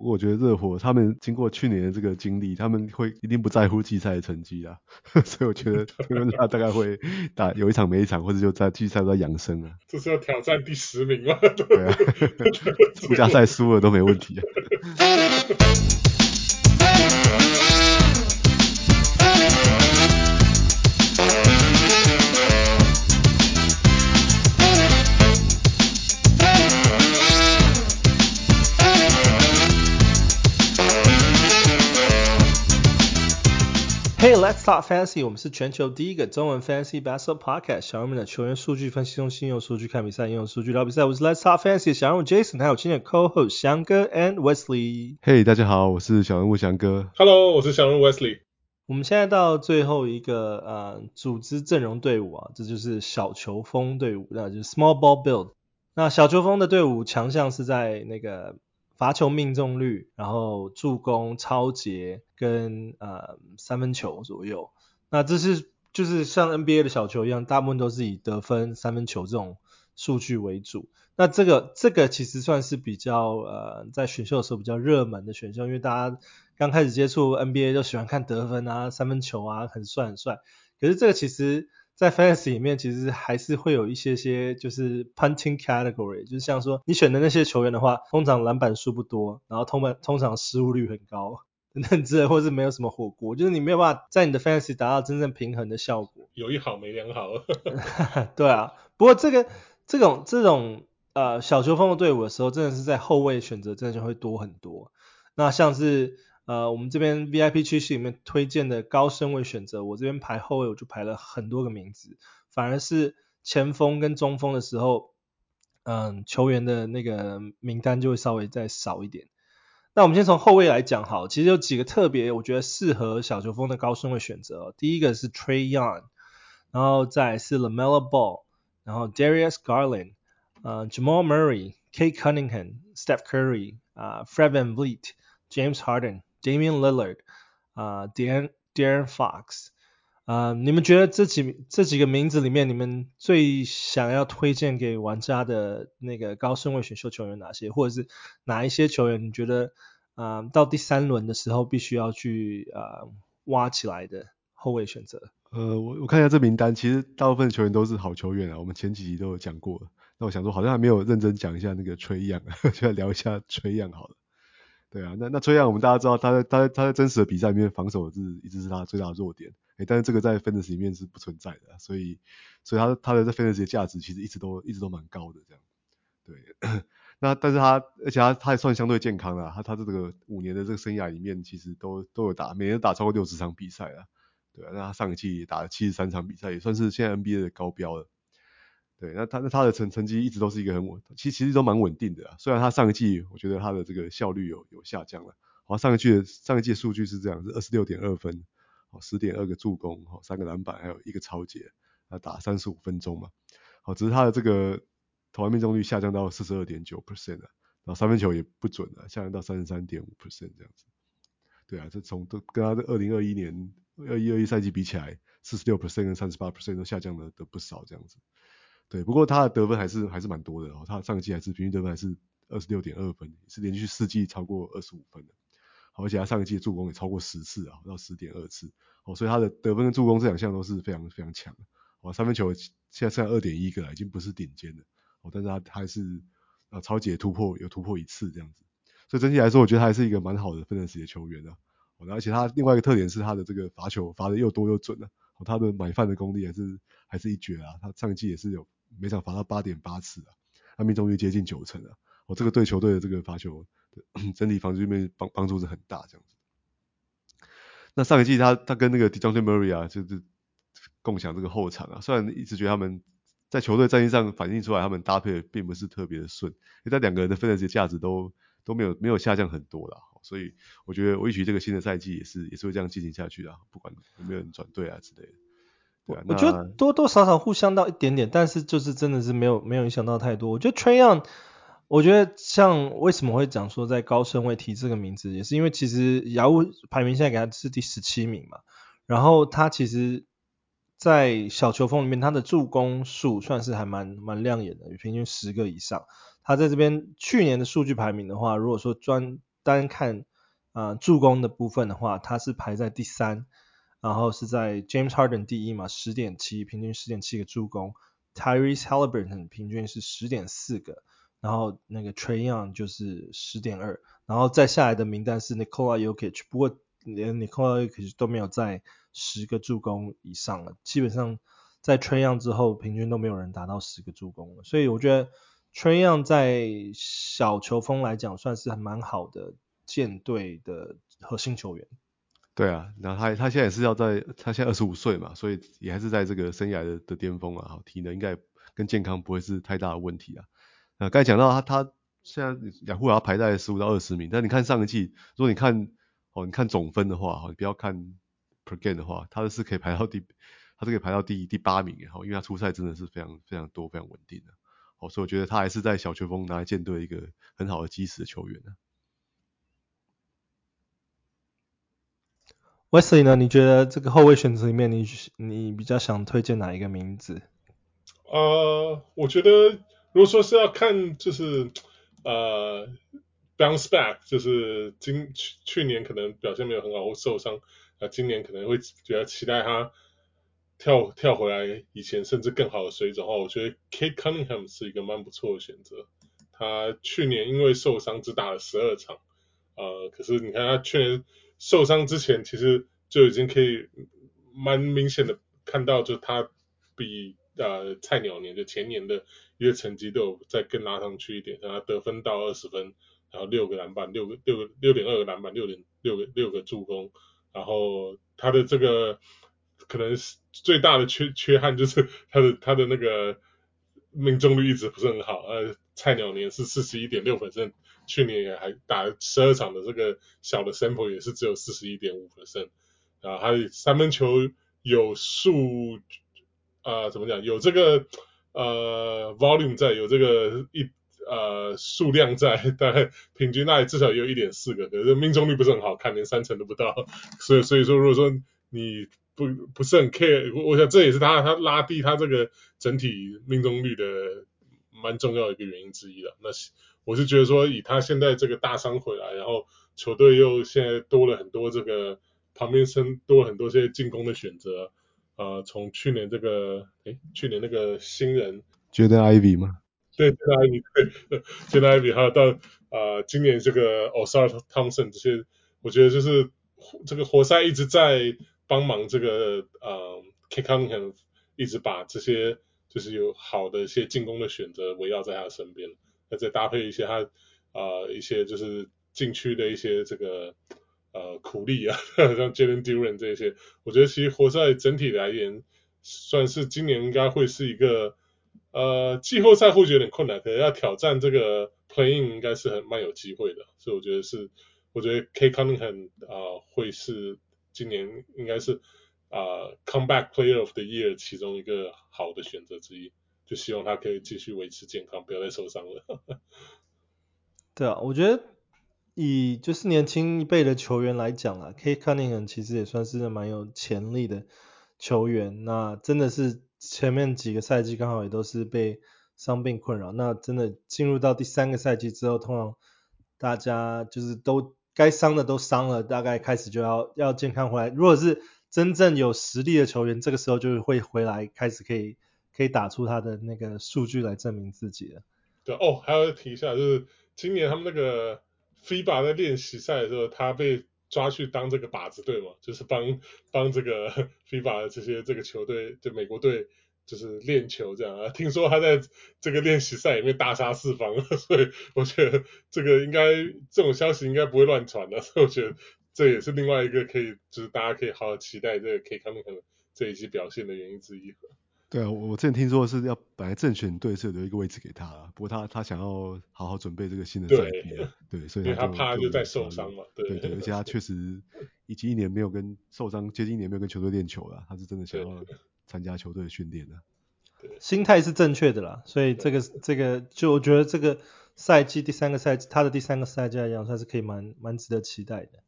不过我觉得热火他们经过去年的这个经历，他们会一定不在乎季赛的成绩啊，所以我觉得 他大概会打有一场没一场，或者就在季赛在养生啊。这是要挑战第十名吗？对啊，附加赛输了都没问题啊。Let's talk fantasy. 我们是全球第一个中文 fantasy basketball podcast。小人们的球员数据分析中心，用数据看比赛，用数据聊比赛。我是 Let's talk fantasy 小人物 Jason，还有今天的 co-host 翔哥 and Wesley。Hey，大家好，我是小人物翔哥。Hello，我是小人物 Wesley。我们现在到最后一个呃组织阵容队伍啊，这就是小球风队伍，那就是 small ball build。那小球风的队伍强项是在那个。罚球命中率，然后助攻、抄截跟呃三分球左右。那这是就是像 NBA 的小球一样，大部分都是以得分、三分球这种数据为主。那这个这个其实算是比较呃在选秀的时候比较热门的选秀，因为大家刚开始接触 NBA 就喜欢看得分啊、三分球啊，很帅很帅。可是这个其实。在 fantasy 里面，其实还是会有一些些就是 punting category，就是像说你选的那些球员的话，通常篮板数不多，然后通常通常失误率很高，等等之类，或是没有什么火锅，就是你没有办法在你的 fantasy 达到真正平衡的效果。有一好没两好。对啊，不过这个这种这种呃小球风的队伍的时候，真的是在后卫选择真的就会多很多。那像是。呃，我们这边 VIP 区系里面推荐的高顺位选择，我这边排后卫我就排了很多个名字，反而是前锋跟中锋的时候，嗯，球员的那个名单就会稍微再少一点。那我们先从后卫来讲，好，其实有几个特别我觉得适合小球风的高顺位选择，第一个是 Tre Young，然后再是 LaMelo Ball，然后 Darius Garland，呃，Jamal Murray，Cade Cunningham，Steph Curry，啊，Fred VanVleet，James Harden。Damian Lillard 啊、uh,，De'Aaron Fox 啊，你们觉得这几这几个名字里面，你们最想要推荐给玩家的那个高顺位选秀球员哪些？或者是哪一些球员你觉得啊到第三轮的时候必须要去啊、挖起来的后卫选择？呃，我我看一下这名单，其实大部分球员都是好球员啊，我们前几集都有讲过。那我想说，好像还没有认真讲一下那个 Trae Young，就来聊一下 Trae Young 好了。对啊，那那崔杨我们大家知道他在他在他在真实的比赛里面防守是一直是他最大的弱点，诶，但是这个在 Fantasy 里面是不存在的，所以所以他他的在 Fantasy 的价值其实一直都一直都蛮高的这样。对，那但是他而且他他还算相对健康啊，他他这个五年的这个生涯里面其实都都有打，每年打超过六十场比赛啊。对啊，那他上一季打了七十三场比赛，也算是现在 NBA 的高标了。对，那他那他的成成绩一直都是一个很稳，其实其实都蛮稳定的啊。虽然他上一季我觉得他的这个效率有有下降了，好，上一季的上一季数据是这样，是二十六点二分，好，十点二个助攻，好，三个篮板，还有一个抄截，他打三十五分钟嘛，好，只是他的这个投篮命中率下降到四十二点九 percent 了，然后三分球也不准了，下降到三十三点五 percent 这样子。对啊，这从都跟他的二零二一年二一二一赛季比起来，四十六 percent 跟三十八 percent 都下降了的不少这样子。对，不过他的得分还是还是蛮多的哦，他上一季还是平均得分还是二十六点二分，是连续四季超过二十五分的，好，而且他上一季助攻也超过十次啊，到十点二次，哦，所以他的得分跟助攻这两项都是非常非常强的，哦，三分球现在剩下二点一个了，已经不是顶尖的，哦，但是他还是呃超级突破有突破一次这样子，所以整体来说，我觉得他还是一个蛮好的分时的球员啊，哦，而且他另外一个特点是他的这个罚球罚的又多又准啊，哦，他的买饭的功力还是还是一绝啊，他上一季也是有。每场罚到八点八次啊，他命中率接近九成啊，哦，这个对球队的这个罚球 整体防御面帮帮助是很大这样子。那上一季他他跟那个 Dejounte Murray 啊，就是共享这个后场啊，虽然一直觉得他们在球队战绩上反映出来，他们搭配并不是特别的顺，因为但两个人的分的价值都都没有没有下降很多啦，所以我觉得我预期这个新的赛季也是也是会这样进行下去的，不管有没有人转队啊之类的。我觉得多多少少互相到一点点，但是就是真的是没有没有影响到太多。我觉得 Trae Young，我觉得像为什么会讲说在高顺位提这个名字，也是因为其实雅虎排名现在给他是第十七名嘛，然后他其实，在小球风里面他的助攻数算是还蛮蛮亮眼的，平均十个以上。他在这边去年的数据排名的话，如果说专单看啊、呃、助攻的部分的话，他是排在第三，然后是在 James Harden 第一嘛，十点七，平均十点七个助攻，Tyrese Halliburton 平均是十点四个，然后那个 Trae Young 就是十点二，然后再下来的名单是 Nikola Jokic，不过连 Nikola Jokic 都没有在十个助攻以上了，基本上在 Trae Young 之后，平均都没有人达到十个助攻了，所以我觉得。Trae Young 在小球风来讲算是还蛮好的舰队的核心球员。对啊，那他他现在也是要在，他现在二十五岁嘛，所以也还是在这个生涯的的巅峰啊，好，体能应该跟健康不会是太大的问题啊。那刚才讲到他他现在雅虎要排在十五到二十名，但你看上个季，如果你看哦你看总分的话，你不要看 per game 的话，他是可以排到第，他是可以排到第第八名哈，因为他出赛真的是非常非常多，非常稳定的。哦，所以我觉得他还是在小球风拿来建队一个很好的基石的球员呢。Wesley 呢？你觉得这个后卫选择里面你，你比较想推荐哪一个名字？呃，我觉得如果说是要看，就是呃 bounce back，就是今去去年可能表现没有很好或受伤，啊，今年可能会比较期待他。跳跳回来以前甚至更好的水准的话，我觉得 Cade Cunningham 是一个蛮不错的选择。他去年因为受伤只打了十二场，呃，可是你看他去年受伤之前，其实就已经可以蛮明显的看到，就他比呃菜鸟年就前年的一个成绩都有再更拉上去一点，让他得分到二十分，然后六个篮板，六个六个六点二个篮板，六点六个六个助攻，然后他的这个。可能是最大的缺缺憾就是他的他的那个命中率一直不是很好，呃，菜鸟年是四十一点六分胜去年也还打了十二场的这个小的 sample 也是只有四十一点五 percent，啊，还有三分球有数，呃，怎么讲，有这个呃 volume 在，有这个一呃数量在，大概平均那里至少也有一点四个，可是命中率不是很好看，连三成都不到，所以所以说如果说你不不是很 care，我想这也是他他拉低他这个整体命中率的蛮重要的一个原因之一了。那我是觉得说，以他现在这个大伤回来，然后球队又现在多了很多这个旁边生多了很多些进攻的选择，呃，从去年这个哎去年那个新人 Jaden Ivey 吗？对，Jaden Ivey 对，Jaden Ivey 还有到呃今年这个 Ausar Thompson 这些，我觉得就是这个活塞一直在。帮忙这个呃 Cade Cunningham 一直把这些就是有好的一些进攻的选择围绕在他身边，那再搭配一些他啊、一些就是禁区的一些这个呃苦力啊，像 Jalen Duren 这些，我觉得其实活塞整体来言算是今年应该会是一个呃季后赛或许有点困难，可能要挑战这个 Playing 应该是很蛮有机会的，所以我觉得是我觉得 KCONEN 啊、会是。今年应该是、呃、Comeback Player of the Year 其中一个好的选择之一，就希望他可以继续维持健康，不要再受伤了。对啊，我觉得以就是年轻一辈的球员来讲啊，Kate Cunningham 其实也算是蛮有潜力的球员。那真的是前面几个赛季刚好也都是被伤病困扰，那真的进入到第三个赛季之后，通常大家就是都。该伤的都伤了，大概开始就要要健康回来。如果是真正有实力的球员，这个时候就会回来，开始可以可以打出他的那个数据来证明自己了。对哦，还要提一下，就是今年他们那个 FIBA 在练习赛的时候，他被抓去当这个靶子队嘛，就是帮帮这个 FIBA 的这些这个球队，就美国队。就是练球这样啊，听说他在这个练习赛里面大杀四方，所以我觉得这个应该这种消息应该不会乱传的，所以我觉得这也是另外一个可以就是大家可以好好期待这个 Cade Cunningham 这一季表现的原因之一。对啊，我之前听说是要本来正选队是有留一个位置给他，不过他他想要好好准备这个新的赛季，对，所以他，他怕就再受伤嘛，对对，对，而且他确实已经一年没有跟受伤接近一年没有跟球队练球了，他是真的想要。参加球队的训练的，心态是正确的啦，所以这个这个就我觉得这个赛季第三个赛季他的第三个赛季来讲算是可以蛮蛮值得期待的。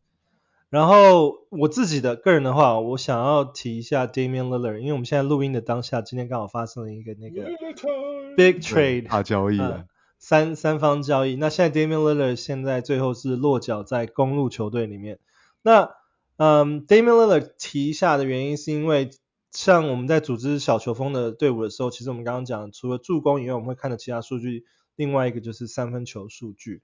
然后我自己的个人的话，我想要提一下 Damian Lillard，因为我们现在录音的当下，今天刚好发生了一个那个 big trade 大交易啊，三三方交易。那现在 Damian Lillard 现在最后是落脚在公路球队里面。那嗯，Damian Lillard 提下的原因是因为，像我们在组织小球风的队伍的时候，其实我们刚刚讲，除了助攻以外，我们会看到其他数据。另外一个就是三分球数据。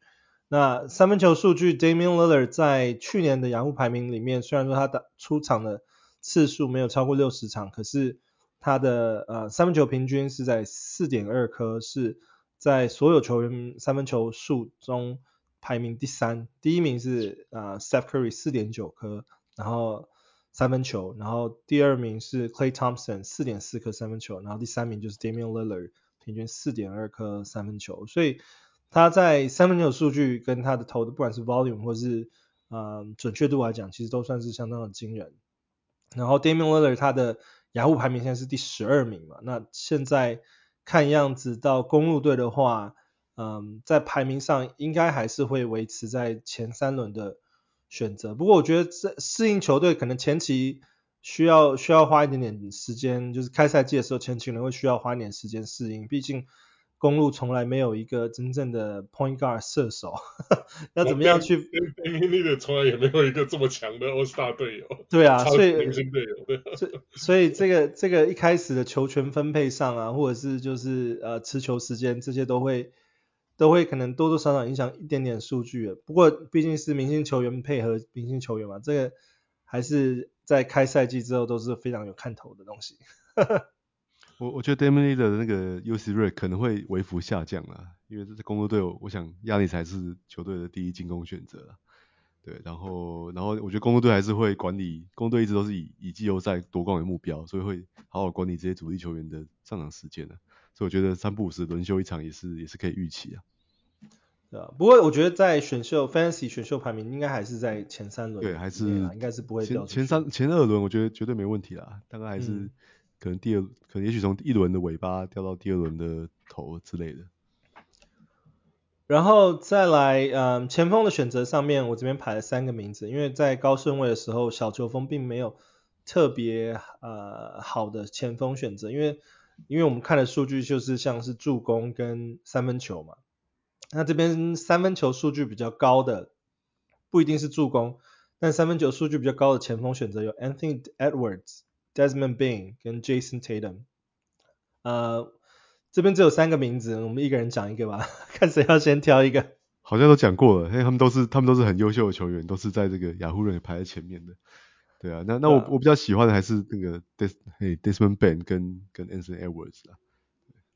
那三分球数据，Damian Lillard 在去年的雅虎排名里面，虽然说他打出场的次数没有超过六十场，可是他的呃三分球平均是在四点二颗，是在所有球员三分球数中排名第三。第一名是呃 Steph Curry 四点九颗。然后三分球，然后第二名是 Klay Thompson 四点四颗三分球，然后第三名就是 Damian Lillard 平均四点二颗三分球，所以他在三分球数据跟他的投的不管是 volume 或是呃准确度来讲，其实都算是相当的惊人。然后 Damian l i l l a r 他的雅虎排名现在是第十二名嘛，那现在看样子到公路队的话，嗯、在排名上应该还是会维持在前三轮的。选择，不过我觉得这适应球队可能前期需要需要花一点点时间，就是开赛季的时候前期可能会需要花一点时间适应，毕竟公路从来没有一个真正的 point guard 射手，要怎么样去？Damian Lillard 从来也没有一个这么强的 All Star 队友。对啊，所以明星队友，对。所以所以这个这个一开始的球权分配上啊，或者是就是呃持球时间这些都会。都会可能多多少少影响一点点数据，不过毕竟是明星球员配合明星球员嘛，这个还是在开赛季之后都是非常有看头的东西。我我觉得 Damian Lillard 的那个 usage rate 可能会微幅下降啦，因为这是公鹿队，我想亚尼才是球队的第一进攻选择啦。对，然后然后我觉得公鹿队还是会管理，公鹿队一直都是以以季后赛夺冠为目标，所以会好好管理这些主力球员的上场时间的。所以我觉得三不五时轮休一场也是也是可以预期啊。对啊，不过我觉得在选秀 Fantasy 选秀排名应该还是在前三轮，对，还是应该是不会掉前前三前二轮，我觉得绝对没问题啦。大概还是可能第二，可能也许从一轮的尾巴掉到第二轮的头之类的。然后再来，嗯，前锋的选择上面，我这边排了三个名字，因为在高顺位的时候，小球风并没有特别呃好的前锋选择，因为。因为我们看的数据就是像是助攻跟三分球嘛，那这边三分球数据比较高的不一定是助攻，但三分球数据比较高的前锋选择有 Anthony Edwards、Desmond Bane 跟 Jason Tatum。呃，这边只有三个名字，我们一个人讲一个吧，看谁要先挑一个。好像都讲过了，因为他们都是他们都是很优秀的球员，都是在这个雅虎人排在前面的。对啊，那那我、啊、我比较喜欢的还是那个 Des 嘿 Desmond Bane 跟跟 Anthony Edwards 啊。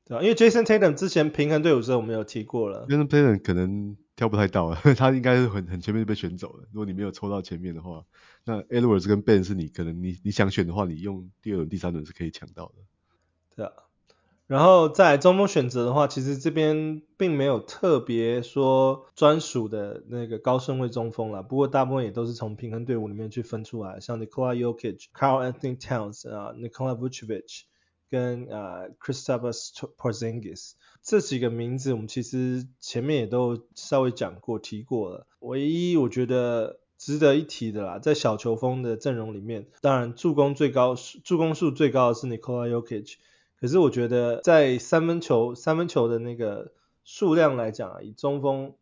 对啊，因为 Jason Tatum 之前平衡队伍的时候我们有提过了。Jason Tatum 可能挑不太到了，他应该是很很前面就被选走了。如果你没有抽到前面的话，那 Edwards 跟 Ben 是你可能你你想选的话，你用第二轮、第三轮是可以抢到的。对啊。然后在中锋选择的话，其实这边并没有特别说专属的那个高顺位中锋啦，不过大部分也都是从平衡队伍里面去分出来，像 Nikola Jokic、Karl-Anthony Towns 啊、Nikola Vucevic 跟啊 Kristaps Porzingis 这几个名字，我们其实前面也都稍微讲过提过了。唯一我觉得值得一提的啦，在小球锋的阵容里面，当然助攻最高、助攻数最高的是 Nikola Jokic。可是我觉得在三分球三分球的那个数量来讲啊，以中锋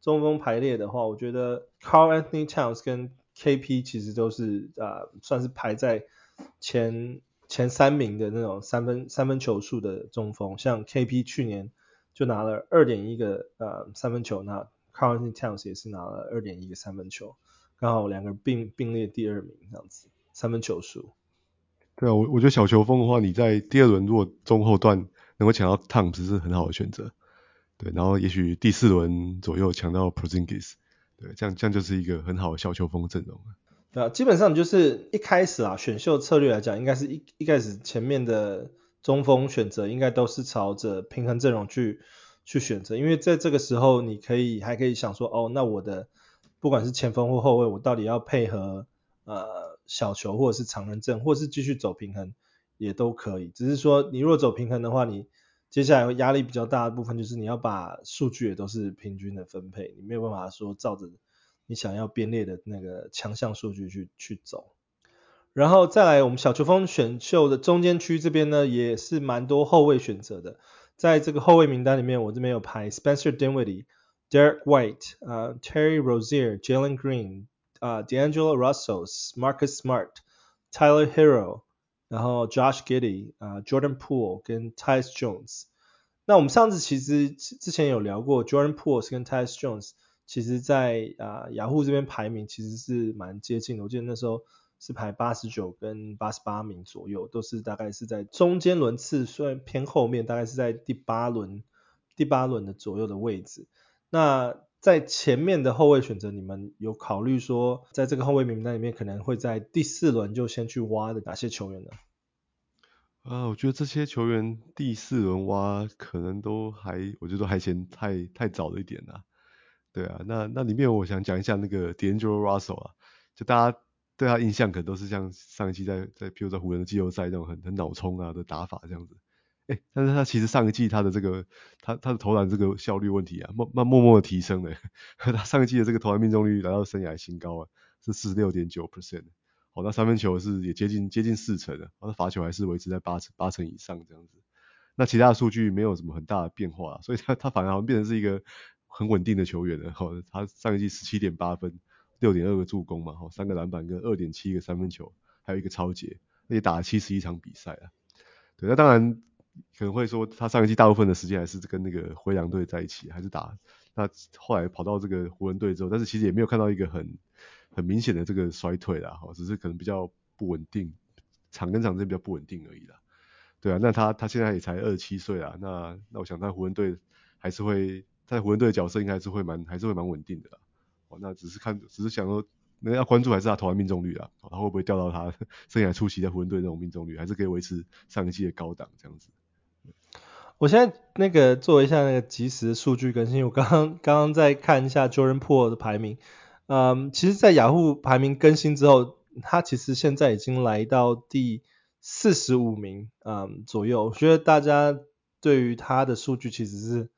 中锋排列的话，我觉得 Karl-Anthony Towns 跟 KP 其实都是啊、算是排在前前三名的那种三分三分球数的中锋，像 KP 去年就拿了二点一个呃三分球，那 Karl-Anthony Towns 也是拿了二点一个三分球，刚好两个并并列第二名这样子三分球数。对啊，我我觉得小球锋的话，你在第二轮如果中后段能够抢到 Towns 是很好的选择。对，然后也许第四轮左右抢到 Porzingis，对，这样这样就是一个很好的小球锋阵容。对啊，基本上就是一开始啊，选秀策略来讲，应该是一一开始前面的中锋选择应该都是朝着平衡阵容去去选择，因为在这个时候你可以还可以想说，哦，那我的不管是前锋或后卫，我到底要配合呃。小球或者是长人阵，或是继续走平衡也都可以。只是说你若走平衡的话，你接下来压力比较大的部分就是你要把数据也都是平均的分配，你没有办法说照着你想要编列的那个强项数据去去走。然后再来我们小球风选秀的中间区这边呢，也是蛮多后卫选择的。在这个后卫名单里面，我这边有排 Spencer Dinwiddie、Derek White、呃、Terry Rozier、Jalen Green、呃、uh, D'Angelo Russell、Marcus Smart、Tyler Hero，然后 Josh Giddy、呃、Jordan Poole 跟 Tyus Jones。那我们上次其实之前有聊过，Jordan Poole 跟 Tyus Jones，其实在啊、雅虎这边排名其实是蛮接近的。我记得那时候。是排八十九跟八十八名左右，都是大概是在中间轮次，虽然偏后面，大概是在第八轮第八轮的左右的位置。那在前面的后卫选择，你们有考虑说，在这个后卫名单里面，可能会在第四轮就先去挖的哪些球员呢？啊，我觉得这些球员第四轮挖可能都还，我觉得还嫌太太早了一点啊。对啊，那那里面我想讲一下那个 d a n g e l Russell 啊，就大家。对他印象可能都是像上一季在在，譬如在湖人的季后赛那种很很脑冲啊的打法这样子，哎，但是他其实上一季他的这个他他的投篮这个效率问题啊，慢慢默默的提升了，他上一季的这个投篮命中率来到生涯新高啊，是四十六点九 percent，好，那三分球是也接近接近四成的，他的罚球还是维持在八成八成以上这样子，那其他的数据没有什么很大的变化，所以他他反而好像变成是一个很稳定的球员了，好，他上一季十七点八分。六点二个助攻嘛，哈，三个篮板跟二点七个三分球，还有一个抄截，也打了七十一场比赛啊。对，那当然可能会说他上一季大部分的时间还是跟那个灰狼队在一起，还是打。那后来跑到这个湖人队之后，但是其实也没有看到一个很很明显的这个衰退啦，哈，只是可能比较不稳定，场跟场之间比较不稳定而已啦。对啊，那他他现在也才二十七岁啊，那那我想他湖人队还是会在湖人队的角色应该还是会蛮还是会蛮稳定的啦。哦，那只是看，只是想说，那要关注还是他投篮命中率啊，他会不会掉到他 生涯初期在湖人队那种命中率，还是可以维持上一季的高档这样子。我现在那个做一下那个即时数据更新，我刚刚刚刚在看一下 Jordan p o o l 的排名，嗯，其实，在雅虎排名更新之后，他其实现在已经来到第四十五名，嗯，左右。我觉得大家对于他的数据其实是。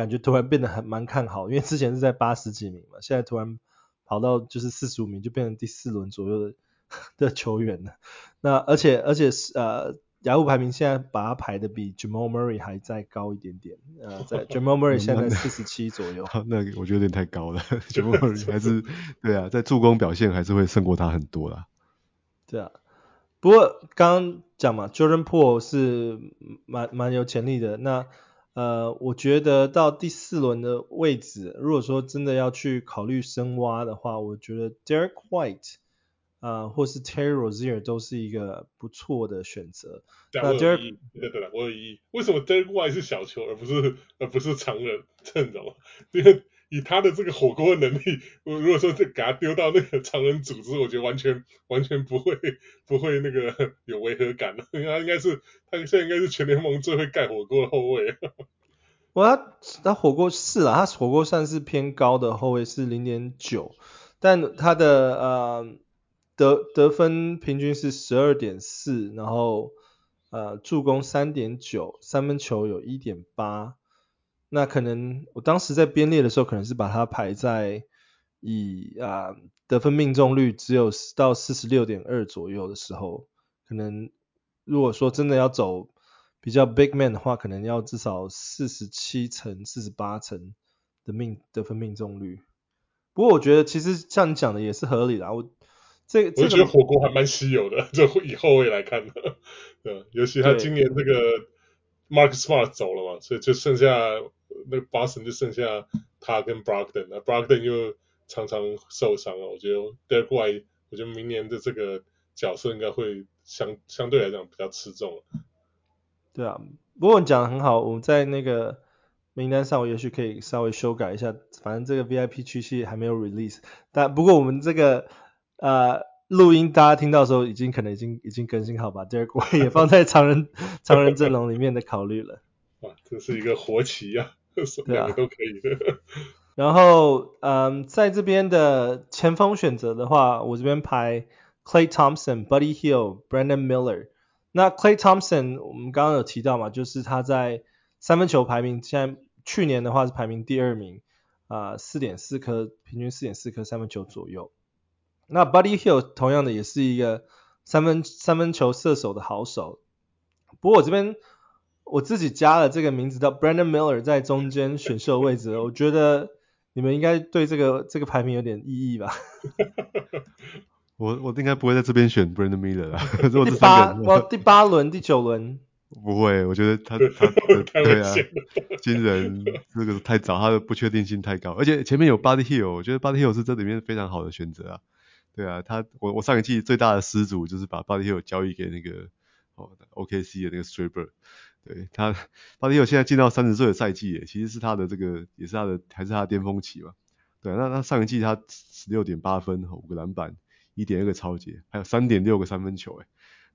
感觉突然变得很蛮看好，因为之前是在八十几名嘛，现在突然跑到就是四十五名，就变成第四轮左右的 的球员了。那而且而且是呃，雅虎排名现在把他排的比 Jamal Murray 还再高一点点，呃，在 Jamal Murray 现在四十七左右。那我觉得有点太高了，Jamal Murray 还是对啊，在助攻表现还是会胜过他很多啦。对啊，不过刚刚讲嘛，Jordan Poole 是蛮蛮有潜力的，那。呃，我觉得到第四轮的位置，如果说真的要去考虑深挖的话，我觉得 Derek White 啊、呃，或是 Terry Rozier 都是一个不错的选择。那 Derek，对对对，我有异议。为什么 Derek White 是小球而不是而不是常人阵容？因为以他的这个火锅能力，我如果说给他丢到那个常人组织，我觉得完全完全不会不会那个 有违和感了。他应该是他现在应该是全联盟最会盖火锅的后卫。我他他火锅是啊，他火锅算是偏高的后卫是零点九，但他的呃得得分平均是十二点四，然后呃助攻三点九，三分球有一点八。那可能我当时在编列的时候，可能是把它排在以啊、呃、得分命中率只有到四十六点二左右的时候，可能如果说真的要走比较 big man 的话，可能要至少四十七成、四十八成的命得分命中率。不过我觉得其实像你讲的也是合理的，我这我觉得火锅还蛮稀有的，就以后会来看的，对，尤其他今年这个 Mark Smart 走了嘛，所以就剩下。那个 Boston 就剩下他跟 b r o g d e n 了 b r o g d e n 又常常受伤了。我觉得 Derek White，我觉得明年的这个角色应该会相相对来讲比较吃重。对啊，不过你讲的很好，我们在那个名单上，我也许可以稍微修改一下。反正这个 VIP 区系还没有 release，但不过我们这个呃录音大家听到的时候，已经可能已经已经更新好吧，Derek White 也放在常人 常人阵容里面的考虑了。哇，这是一个活棋呀、啊！两个都可以的。啊、然后，嗯，在这边的前锋选择的话，我这边排 Clay Thompson、Buddy Hield、Brandon Miller。那 Clay Thompson 我们刚刚有提到嘛，就是他在三分球排名，现在去年的话是排名第二名，啊、呃，四点四颗，平均四点四颗三分球左右。那 Buddy Hield 同样的也是一个三分三分球射手的好手。不过我这边。我自己加了这个名字叫 Brandon Miller 在中间选秀位置，我觉得你们应该对这个这个排名有点异议吧？我我应该不会在这边选 Brandon Miller 啦。第八，我第八轮、第九轮。不会，我觉得他 他对啊，金人这个太早，他的不确定性太高，而且前面有 Buddy Hield，我觉得 Buddy Hield 是这里面非常好的选择啊。对啊，他我我上一季最大的失主就是把 Buddy Hield 交易给那个哦 OKC 的那个 Strasburg，对他 Buddy Hield 现在进到三十岁的赛季耶，其实是他的这个也是他的还是他的巅峰期嘛。对，那那上一季他十六点八分，五个篮板，一点二个抄截，还有三点六个三分球，诶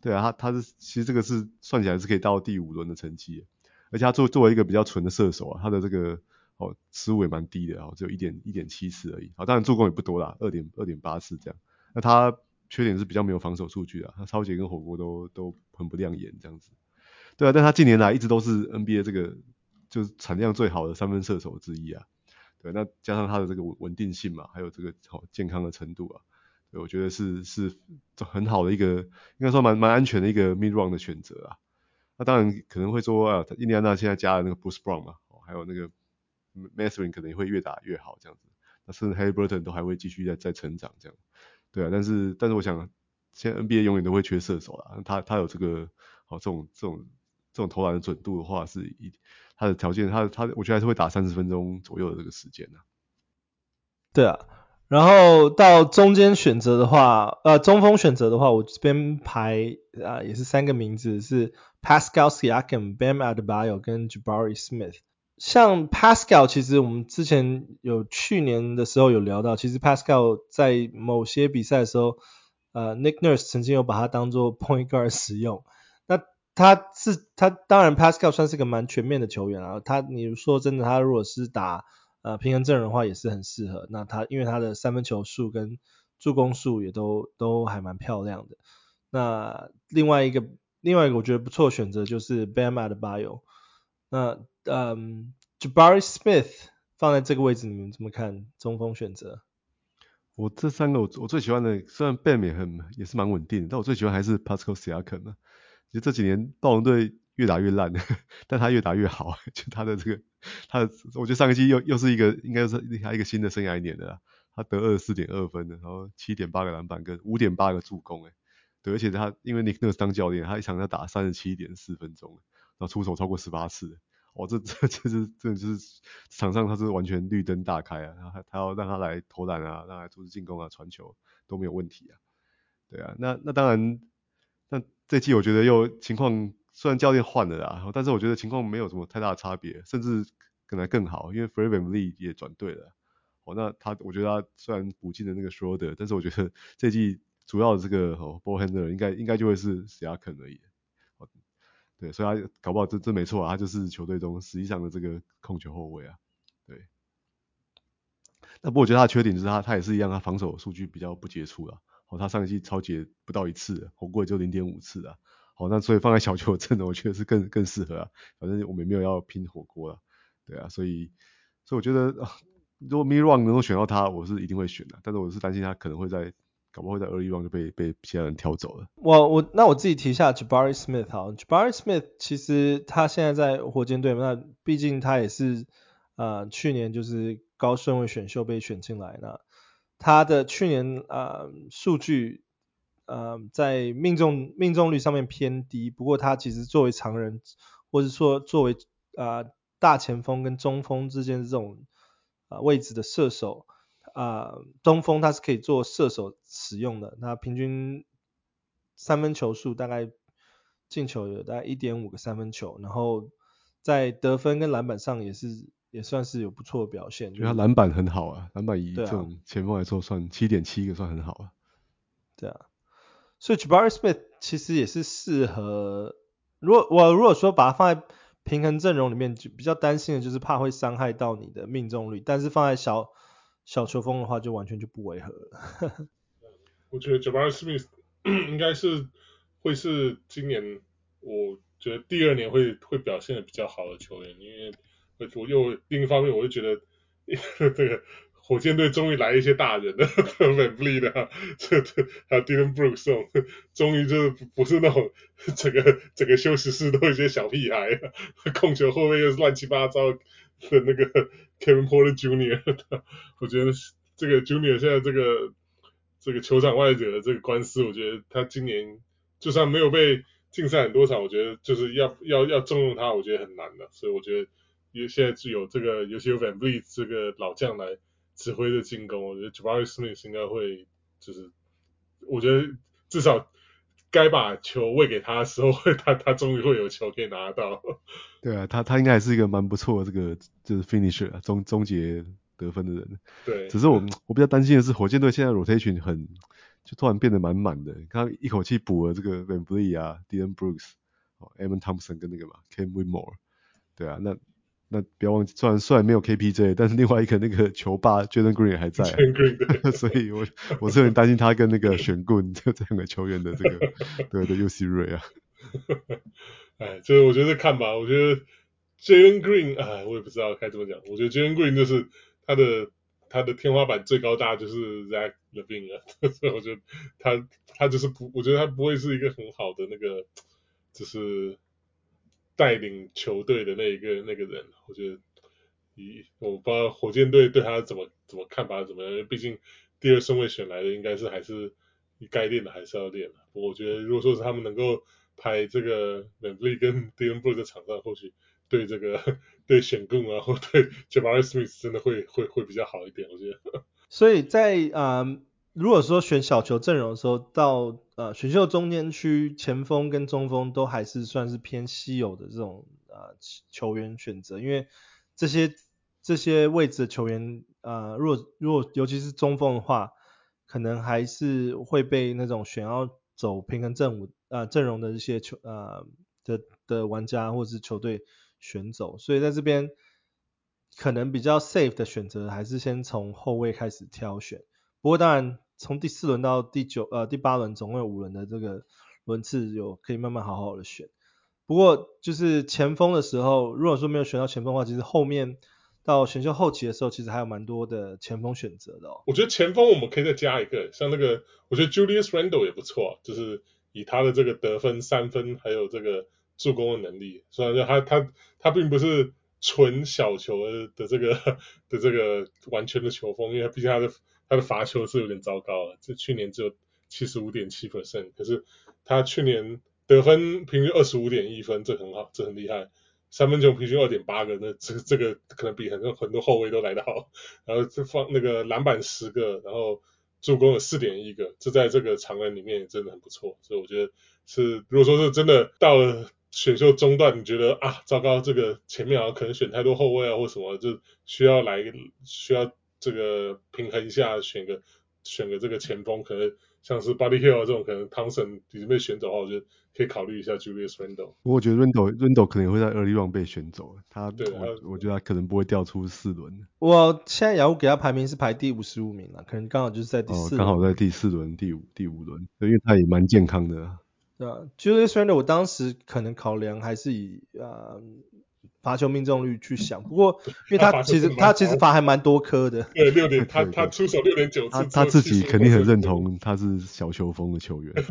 对啊，他他是其实这个是算起来是可以到第五轮的成绩，而且他作作为一个比较纯的射手啊，他的这个哦失误也蛮低的啊，只有一点一点七次而已。好，当然助攻也不多啦，二点二点八次这样。那他缺点是比较没有防守数据啊，他抄截跟火锅都都很不亮眼这样子。对啊，但他近年来一直都是 NBA 这个就是产量最好的三分射手之一啊。对，那加上他的这个稳稳定性嘛，还有这个好健康的程度啊。我觉得是是很好的一个，应该说蛮蛮安全的一个 mid round 的选择啊。那当然可能会说啊，印第安纳现在加了那个 Bruce Brown 嘛，还有那个 m a s t e r i n 可能也会越打越好这样子。那甚至 Harry Burton 都还会继续在在成长这样。对啊，但是但是我想，现在 NBA 永远都会缺射手啦。他他有这个好这种这种这种投篮的准度的话，是一他的条件，他他我觉得还是会打三十分钟左右的这个时间呢。对啊。然后到中间选择的话，呃，中锋选择的话，我这边排啊、也是三个名字是 Pascal Siakam、Bam Adebayo 跟 Jabari Smith。像 Pascal，其实我们之前有去年的时候有聊到，其实 Pascal 在某些比赛的时候，呃，Nick Nurse 曾经有把他当做 Point Guard 使用。那他是他当然 Pascal 算是个蛮全面的球员啊，他你说真的，他如果是打呃，平衡阵容的话也是很适合。那他因为他的三分球数跟助攻数也都都还蛮漂亮的。那另外一个另外一个我觉得不错的选择就是 Bam a d b i o。那嗯，Jabari Smith 放在这个位置，你们怎么看中锋选择？我这三个我我最喜欢的，虽然 Bam 也很也是蛮稳定的，但我最喜欢还是 Pascal Siakam。其实这几年暴龙队越打越烂，但他越打越好，就他的这个。他的，我觉得上个季又又是一个，应该是他一个新的生涯一年的啦。他得二十四点二分的，然后七点八个篮板跟五点八个助攻，诶，对，而且他因为 Nick Nurse 当教练，他一场要打三十七点四分钟，然后出手超过十八次，哦，这 这这是这就是场上他是完全绿灯大开啊，他他要让他来投篮啊，让他来组织进攻啊，传球都没有问题啊，对啊，那那当然，那这季我觉得又情况。虽然教练换了啦，但是我觉得情况没有什么太大的差别，甚至可能更好，因为 Fred VanVleet 也转队了。哦，那他我觉得他虽然补进了那个 Schroeder，但是我觉得这季主要的这个哦 Ball Handler 应该应该就会是 Siakam 而已。对，所以他搞不好这这没错啊，他就是球队中实际上的这个控球后卫啊。对。那不过我觉得他的缺点就是他他也是一样，他防守数据比较不杰出啊。哦，他上一季抄截不到一次，火锅也就零点五次啊。好，那所以放在小球阵呢，我觉得是更更适合啊。反正我们也没有要拼火锅了，对啊，所以所以我觉得，如果 Mi Run 能够选到他，我是一定会选的。但是我是担心他可能会在，搞不好在 early round 就被被其他人挑走了。我我那我自己提一下 Jabari Smith 好，Jabari Smith 其实他现在在火箭队嘛，那毕竟他也是呃去年就是高顺位选秀被选进来，那他的去年呃数据。呃，在命中命中率上面偏低，不过他其实作为常人，或者说作为啊、大前锋跟中锋之间的这种啊、位置的射手、呃，中锋他是可以做射手使用的。那平均三分球数大概进球有大概一点五个三分球，然后在得分跟篮板上也是也算是有不错的表现。就他篮板很好啊，篮板以这种前锋来说算七点七个算很好啊。对啊。所以 Jabari Smith 其实也是适合，如果我如果说把它放在平衡阵容里面，就比较担心的就是怕会伤害到你的命中率，但是放在小小球风的话，就完全就不违和了。我觉得 Jabari Smith 应该是会是今年我觉得第二年会会表现的比较好的球员，因为我又另一方面我就觉得 这个火箭队终于来一些大人了，VanVleet 的，这这还有 Dillon Brooks 这种，终于就是不是那种整个整个休息室都有一些小屁孩，控球后卫又是乱七八糟 的那个 Kevin Porter Jr.，我觉得这个 Junior 现在这个这个球场外的这个官司，我觉得他今年就算没有被禁赛很多场，我觉得就是要要要重用他，我觉得很难的，所以我觉得。也现在只有这个，尤其有 VanVleet 这个老将来指挥的进攻，我觉得 Jabari Smith 应该会，就是我觉得至少该把球喂给他的时候，他他终于会有球可以拿到。对啊，他他应该还是一个蛮不错的这个就是 finisher 啊，终终结得分的人。对。只是我我比较担心的是，火箭队现在 rotation 很就突然变得满满的，刚刚一口气补了这个 VanVleet 啊，Dillon Brooks，哦，Amen Thompson 跟那个嘛，Cam Whitmore，对啊，那。那不要忘记，虽然虽然没有 KPJ，但是另外一个那个球霸 Jalen Green 还在，啊，所以我我是有点担心他跟那个选棍 这这两个球员的这个对的 UC Ray 啊。哎，就是我觉得看吧，我觉得 Jalen Green，哎，我也不知道该怎么讲。我觉得 Jalen Green 就是他的他的天花板最高大就是 Zach Levine 啊，所以我觉得他他就是不，我觉得他不会是一个很好的那个，就是。带领球队的那一个那个人，我觉得，以我不知道火箭队对他怎么怎么看法怎么样，毕竟第二顺位选来的，应该是还是你该练的还是要练。的我觉得，如果说是他们能够拍这个 VanVleet 跟 Dillon Brooks 的场上，或许对这个 对选攻啊，或对 Jabari Smith 真的会会会比较好一点。我觉得。所以在啊。Um 如果说选小球阵容的时候，到呃选秀中间区前锋跟中锋都还是算是偏稀有的这种呃球员选择，因为这些这些位置的球员呃，如果如果尤其是中锋的话，可能还是会被那种选要走平衡阵伍呃阵容的一些球呃的的玩家或者是球队选走，所以在这边可能比较 safe 的选择还是先从后卫开始挑选，不过当然。从第四轮到第九呃第八轮总共有五轮的这个轮次有可以慢慢好好的选，不过就是前锋的时候，如果说没有选到前锋的话，其实后面到选秀后期的时候，其实还有蛮多的前锋选择的哦。我觉得前锋我们可以再加一个，像那个我觉得 Julius Randle 也不错，就是以他的这个得分三分还有这个助攻的能力，虽然说他他他并不是纯小球的这个 的这个完全的球风，因为毕竟他的。的罚球是有点糟糕了，这去年只有七十五点七 percent，可是他去年得分平均二十五点一分，这很好，这很厉害。三分球平均二点八个，那这这个可能比很多很多后卫都来得好。然后这放那个篮板十个，然后助攻有四点一个，这在这个长人里面也真的很不错。所以我觉得是，如果说是真的到了选秀中段，你觉得啊糟糕，这个前面好像可能选太多后卫啊或什么，就需要来需要。这个平衡一下，选个选个这个前锋，可能像是 Buddy Hield 这种，可能 Thompson 已经被选走的话，我觉得可以考虑一下 Julius Randle。我觉得 Randle Randle 可能会在 Early Round 被选走，他对我，我觉得他可能不会掉出四轮。我现在雅虎给他排名是排第五十五名了，可能刚好就是在第四轮，刚、哦、好在第四轮、第五第五轮，因为他也蛮健康的。对啊，Julius Randle 我当时可能考量还是以呃。罚球命中率去想，不过因为他其实他其实罚还蛮多颗的，对六点，他他出手六点九次，他他自己肯定很认同他是小球风的球员。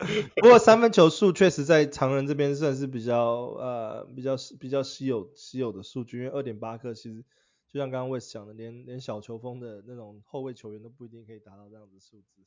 不过三分球数确实在常人这边算是比较呃比较比较稀有稀有的数据，因为二点八颗其实就像刚刚 Wes 讲的，连连小球风的那种后卫球员都不一定可以达到这样子数字。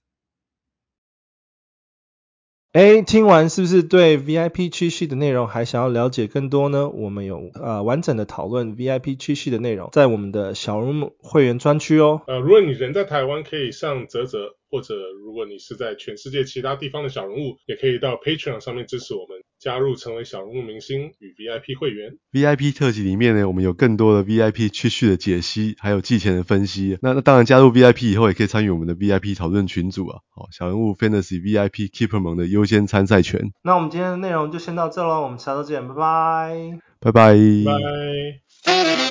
哎，听完是不是对 VIP 区系的内容还想要了解更多呢？我们有呃完整的讨论 VIP 区系的内容，在我们的小人物会员专区哦。呃，如果你人在台湾，可以上泽泽，或者如果你是在全世界其他地方的小人物，也可以到 Patreon 上面支持我们。加入成为小人物明星与 VIP 会员，VIP 特辑里面呢，我们有更多的 VIP 区序的解析，还有季前的分析。那那当然加入 VIP 以后，也可以参与我们的 VIP 讨论群组啊。好，小人物 Fantasy VIP Keeper 盟的优先参赛权。那我们今天的内容就先到这喽，我们下周见，拜拜，拜拜，拜。